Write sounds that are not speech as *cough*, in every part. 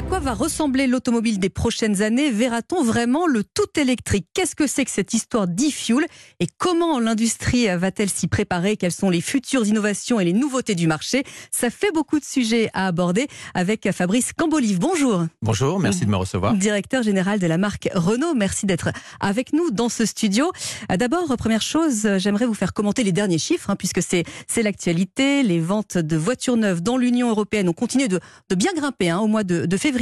À quoi va ressembler l'automobile des prochaines années? Verra-t-on vraiment le tout électrique? Qu'est-ce que c'est que cette histoire d'e-fuel? Et comment l'industrie va-t-elle s'y préparer? Quelles sont les futures innovations et les nouveautés du marché? Ça fait beaucoup de sujets à aborder avec Fabrice Cambolive. Bonjour. Bonjour, merci de me recevoir. Directeur général de la marque Renault, merci d'être avec nous dans ce studio. D'abord, première chose, j'aimerais vous faire commenter les derniers chiffres, hein, puisque c'est l'actualité. Les ventes de voitures neuves dans l'Union européenne ont continué de, bien grimper hein, au mois de, de février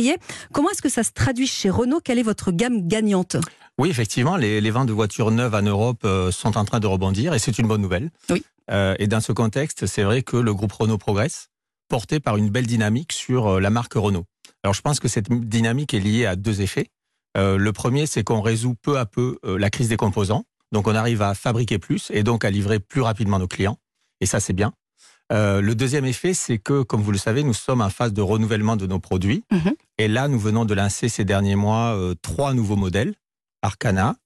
Comment est-ce que ça se traduit chez Renault? Quelle est votre gamme gagnante? Oui, effectivement, les, ventes de voitures neuves en Europe euh, sont en train de rebondir et c'est une bonne nouvelle. Oui. Euh, et dans ce contexte, c'est vrai que le groupe Renault progresse, porté par une belle dynamique sur euh, la marque Renault. Alors je pense que cette dynamique est liée à deux effets. le premier, c'est qu'on résout peu à peu la crise des composants. Donc on arrive à fabriquer plus et donc à livrer plus rapidement nos clients. Et ça, c'est bien. Euh, le deuxième effet, c'est que, comme vous le savez, nous sommes en phase de renouvellement de nos produits. Mhm. Et là, nous venons de lancer ces derniers mois euh, trois nouveaux modèles. Arcana,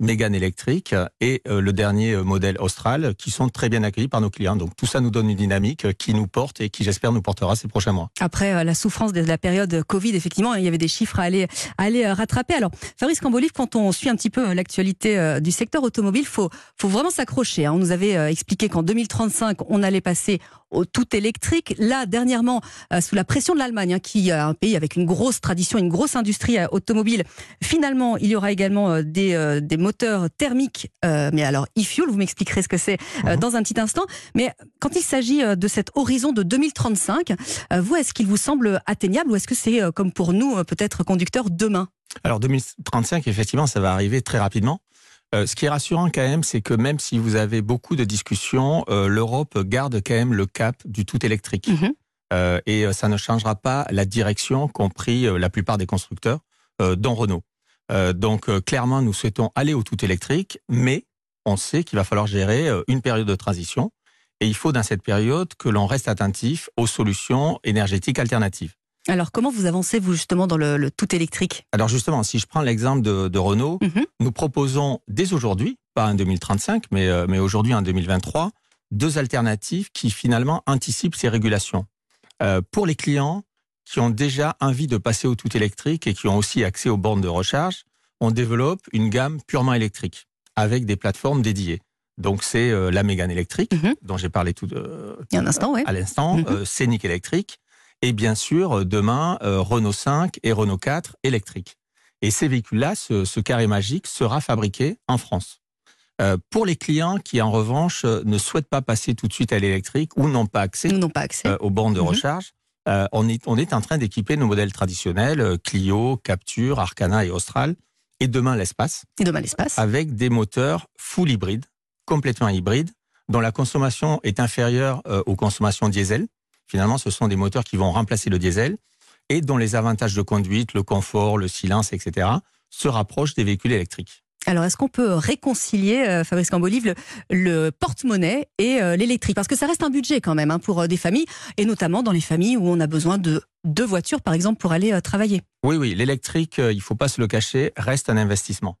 Mégane électrique et euh, le dernier euh, modèle Austral qui sont très bien accueillis par nos clients. Donc tout ça nous donne une dynamique euh, qui nous porte et qui j'espère nous portera ces prochains mois. Après la souffrance de la période Covid, effectivement, il y avait des chiffres à aller, aller rattraper. Alors Fabrice Cambolive, quand on suit un petit peu l'actualité du secteur automobile, faut, faut vraiment s'accrocher. Hein. On nous avait expliqué qu'en 2035, on allait passer au tout électrique. Là, dernièrement, sous la pression de l'Allemagne, hein, qui est un pays avec une grosse tradition, une grosse industrie automobile, finalement, il y aura également des, des moteur thermique, euh, mais alors e-fuel, vous m'expliquerez ce que c'est euh, mhm. dans un petit instant. Mais quand il s'agit euh, de cet horizon de 2035, vous, est-ce qu'il vous semble atteignable ou est-ce que c'est comme pour nous, peut-être conducteur demain? Alors 2035, effectivement, ça va arriver très rapidement. ce qui est rassurant quand même, c'est que même si vous avez beaucoup de discussions, l'Europe garde quand même le cap du tout électrique. Mhm. et ça ne changera pas la direction qu'ont pris la plupart des constructeurs, dont Renault. Euh, donc euh, clairement, nous souhaitons aller au tout électrique, mais on sait qu'il va falloir gérer euh, une période de transition. Et il faut dans cette période que l'on reste attentif aux solutions énergétiques alternatives. Alors comment vous avancez vous justement dans le, tout électrique? Alors justement, si je prends l'exemple de, Renault, mhm. nous proposons dès aujourd'hui, pas en 2035, mais, mais aujourd'hui en 2023, deux alternatives qui finalement anticipent ces régulations. pour les clients, qui ont déjà envie de passer au tout électrique et qui ont aussi accès aux bornes de recharge, on développe une gamme purement électrique avec des plateformes dédiées. Donc c'est euh, la Mégane électrique mhm. dont j'ai parlé tout un instant, à l'instant, mhm. euh, Scénic électrique et bien sûr euh, demain Renault 5 et Renault 4 électriques. Et ces véhicules-là, ce, carré magique sera fabriqué en France. pour les clients qui en revanche ne souhaitent pas passer tout de suite à l'électrique ou n'ont pas accès, pas accès. aux bornes de mhm. recharge, euh, on, est, on est en train d'équiper nos modèles traditionnels, euh, Clio, Capture, Arcana et Austral, et demain l'espace. Et demain l'espace. Avec des moteurs full hybrides, complètement hybrides, dont la consommation est inférieure euh, aux consommations diesel. Finalement, ce sont des moteurs qui vont remplacer le diesel et dont les avantages de conduite, le confort, le silence, etc., se rapprochent des véhicules électriques. Alors, est-ce qu'on peut réconcilier, euh, Fabrice Cambolive, le, porte-monnaie et euh, l'électrique? Parce que ça reste un budget quand même hein, pour euh, des familles, et notamment dans les familles où on a besoin de deux voitures, par exemple, pour aller travailler. Oui, oui, l'électrique, il ne faut pas se le cacher, reste un investissement.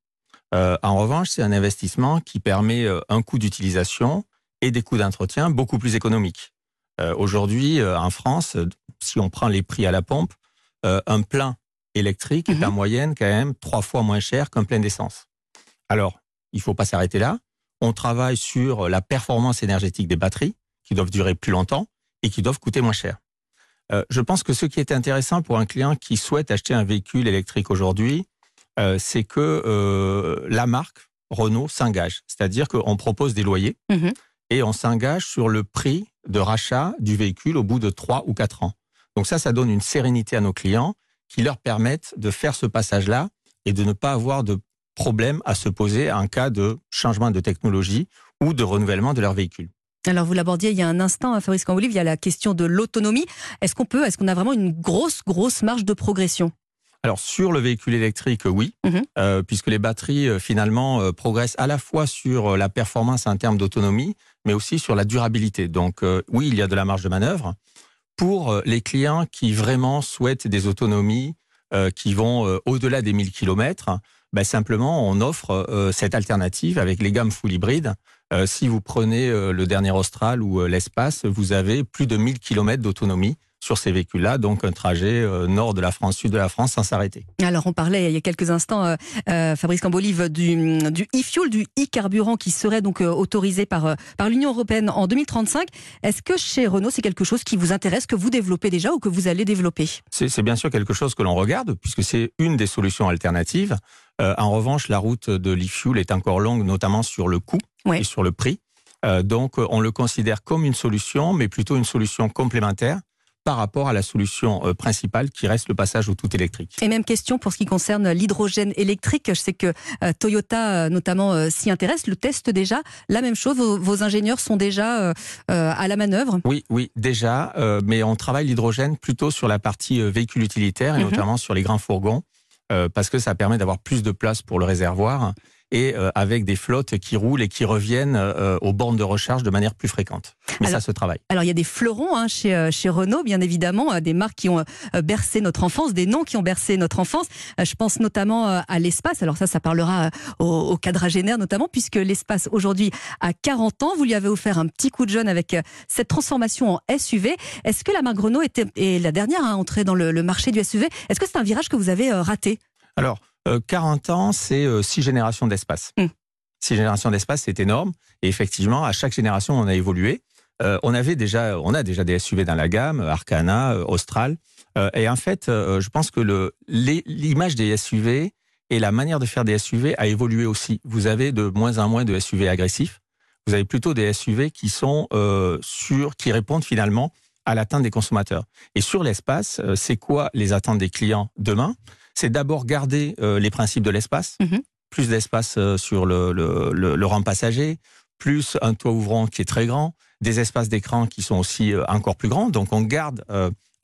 en revanche, c'est un investissement qui permet un coût d'utilisation et des coûts d'entretien beaucoup plus économiques. Aujourd'hui, en France, si on prend les prix à la pompe, un plein électrique est mhm. en moyenne quand même trois fois moins cher qu'un plein d'essence. Alors, il ne faut pas s'arrêter là. On travaille sur la performance énergétique des batteries, qui doivent durer plus longtemps et qui doivent coûter moins cher. Euh, je pense que ce qui est intéressant pour un client qui souhaite acheter un véhicule électrique aujourd'hui, euh, c'est que euh, la marque Renault s'engage. C'est-à-dire qu'on propose des loyers mhm. et on s'engage sur le prix de rachat du véhicule au bout de trois ou quatre ans. Donc ça, ça donne une sérénité à nos clients qui leur permettent de faire ce passage-là et de ne pas avoir de problème à se poser en cas de changement de technologie ou de renouvellement de leur véhicule. Alors vous l'abordiez il y a un instant, hein, Fabrice Cambolive, il y a la question de l'autonomie. Est-ce qu'on peut, est-ce qu'on a vraiment une grosse, grosse marge de progression? Alors sur le véhicule électrique, oui, mhm. euh, puisque les batteries euh, finalement euh, progressent à la fois sur la performance en termes d'autonomie, mais aussi sur la durabilité. Donc oui, il y a de la marge de manœuvre pour les clients qui vraiment souhaitent des autonomies qui vont au-delà des 1000 km. Ben, simplement, on offre euh, cette alternative avec les gammes full hybrides. Euh, si vous prenez euh, le dernier Austral ou l'espace, vous avez plus de 1000 km d'autonomie sur ces véhicules-là, donc un trajet nord de la France, sud de la France sans s'arrêter. Alors on parlait il y a quelques instants, Fabrice Cambolive, du, du e-fuel, du e-carburant qui serait donc autorisé par, par l'Union européenne en 2035. Est-ce que chez Renault c'est quelque chose qui vous intéresse, que vous développez déjà ou que vous allez développer? C'est bien sûr quelque chose que l'on regarde puisque c'est une des solutions alternatives. en revanche, la route de l'e-fuel est encore longue, notamment sur le coût et sur le prix. Euh, donc, on le considère comme une solution, mais plutôt une solution complémentaire par rapport à la solution euh, principale qui reste le passage au tout électrique. Et même question pour ce qui concerne l'hydrogène électrique. Je sais que euh, Toyota notamment s'y intéresse, le teste déjà. La même chose, vos, ingénieurs sont déjà à la manœuvre? Oui, oui, déjà, mais on travaille l'hydrogène plutôt sur la partie véhicule utilitaire et mhm. notamment sur les grands fourgons parce que ça permet d'avoir plus de place pour le réservoir et euh, avec des flottes qui roulent et qui reviennent euh, aux bornes de recharge de manière plus fréquente. Mais ça se travaille. Alors il y a des fleurons hein, chez, euh, chez Renault, bien évidemment, des marques qui ont bercé notre enfance, des noms qui ont bercé notre enfance. Je pense notamment à l'espace. Alors ça, ça parlera aux, aux quadragénaires notamment, puisque l'espace aujourd'hui a 40 ans. Vous lui avez offert un petit coup de jeune avec cette transformation en SUV. Est-ce que la marque Renault était, est la dernière à entrer dans le, le marché du SUV Est-ce que c'est un virage que vous avez raté? Alors, 40 euh, ans, c'est euh, six générations d'espace. Hmm. Six générations d'espace, c'est énorme. Et effectivement, à chaque génération, on a évolué. Euh, on avait déjà, on a déjà des SUV dans la gamme, Arcana, Austral. et en fait, je pense que l'image des SUV et la manière de faire des SUV a évolué aussi. Vous avez de moins en moins de SUV agressifs. Vous avez plutôt des SUV qui sont sur, qui répondent finalement à l'atteinte des consommateurs. Et sur l'espace, c'est quoi les attentes des clients demain? C'est d'abord garder euh, les principes de l'espace, mhm. plus d'espace euh, sur le, le, rang passager, plus un toit ouvrant qui est très grand, des espaces d'écran qui sont aussi euh, encore plus grands. Donc on garde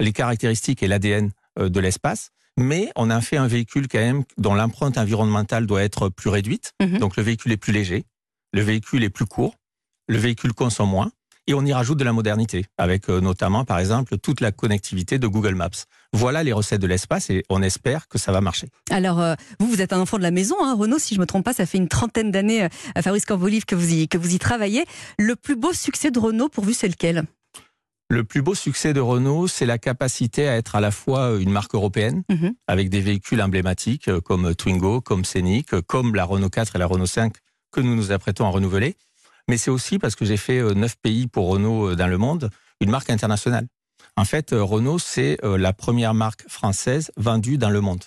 les caractéristiques et l'ADN de l'espace, mais on a fait un véhicule quand même dont l'empreinte environnementale doit être plus réduite. Mhm. Donc le véhicule est plus léger, le véhicule est plus court, le véhicule consomme moins et on y rajoute de la modernité, avec euh, notamment, par exemple, toute la connectivité de Google Maps. Voilà les recettes de l'espace et on espère que ça va marcher. Alors, euh, vous, vous êtes un enfant de la maison, hein, Renault, si je ne me trompe pas, ça fait une trentaine d'années, euh, à Fabrice Cambolive, que vous, y, que vous y travaillez. Le plus beau succès de Renault, pour vous, c'est lequel? Le plus beau succès de Renault, c'est la capacité à être à la fois une marque européenne, mhm. avec des véhicules emblématiques comme Twingo, comme Scenic, comme la Renault 4 et la Renault 5 que nous nous apprêtons à renouveler, mais c'est aussi parce que j'ai fait euh, neuf pays pour Renault euh, dans le monde, une marque internationale. En fait, euh, Renault, c'est la première marque française vendue dans le monde.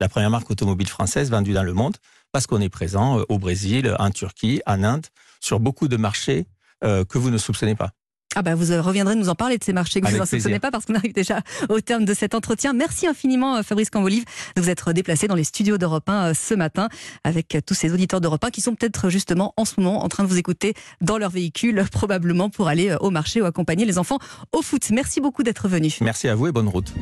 La première marque automobile française vendue dans le monde, parce qu'on est présent au Brésil, en Turquie, en Inde, sur beaucoup de marchés que vous ne soupçonnez pas. Ah bah vous reviendrez nous en parler de ces marchés que vous ne pas parce qu'on arrive déjà au terme de cet entretien. Merci infiniment Fabrice Cambolive de vous être déplacé dans les studios d'Europe 1 ce matin avec tous ces auditeurs d'Europe 1 qui sont peut-être justement en ce moment en train de vous écouter dans leur véhicule *laughs* probablement pour aller au marché ou accompagner les enfants au foot. Merci beaucoup d'être venu. Merci à vous et bonne route.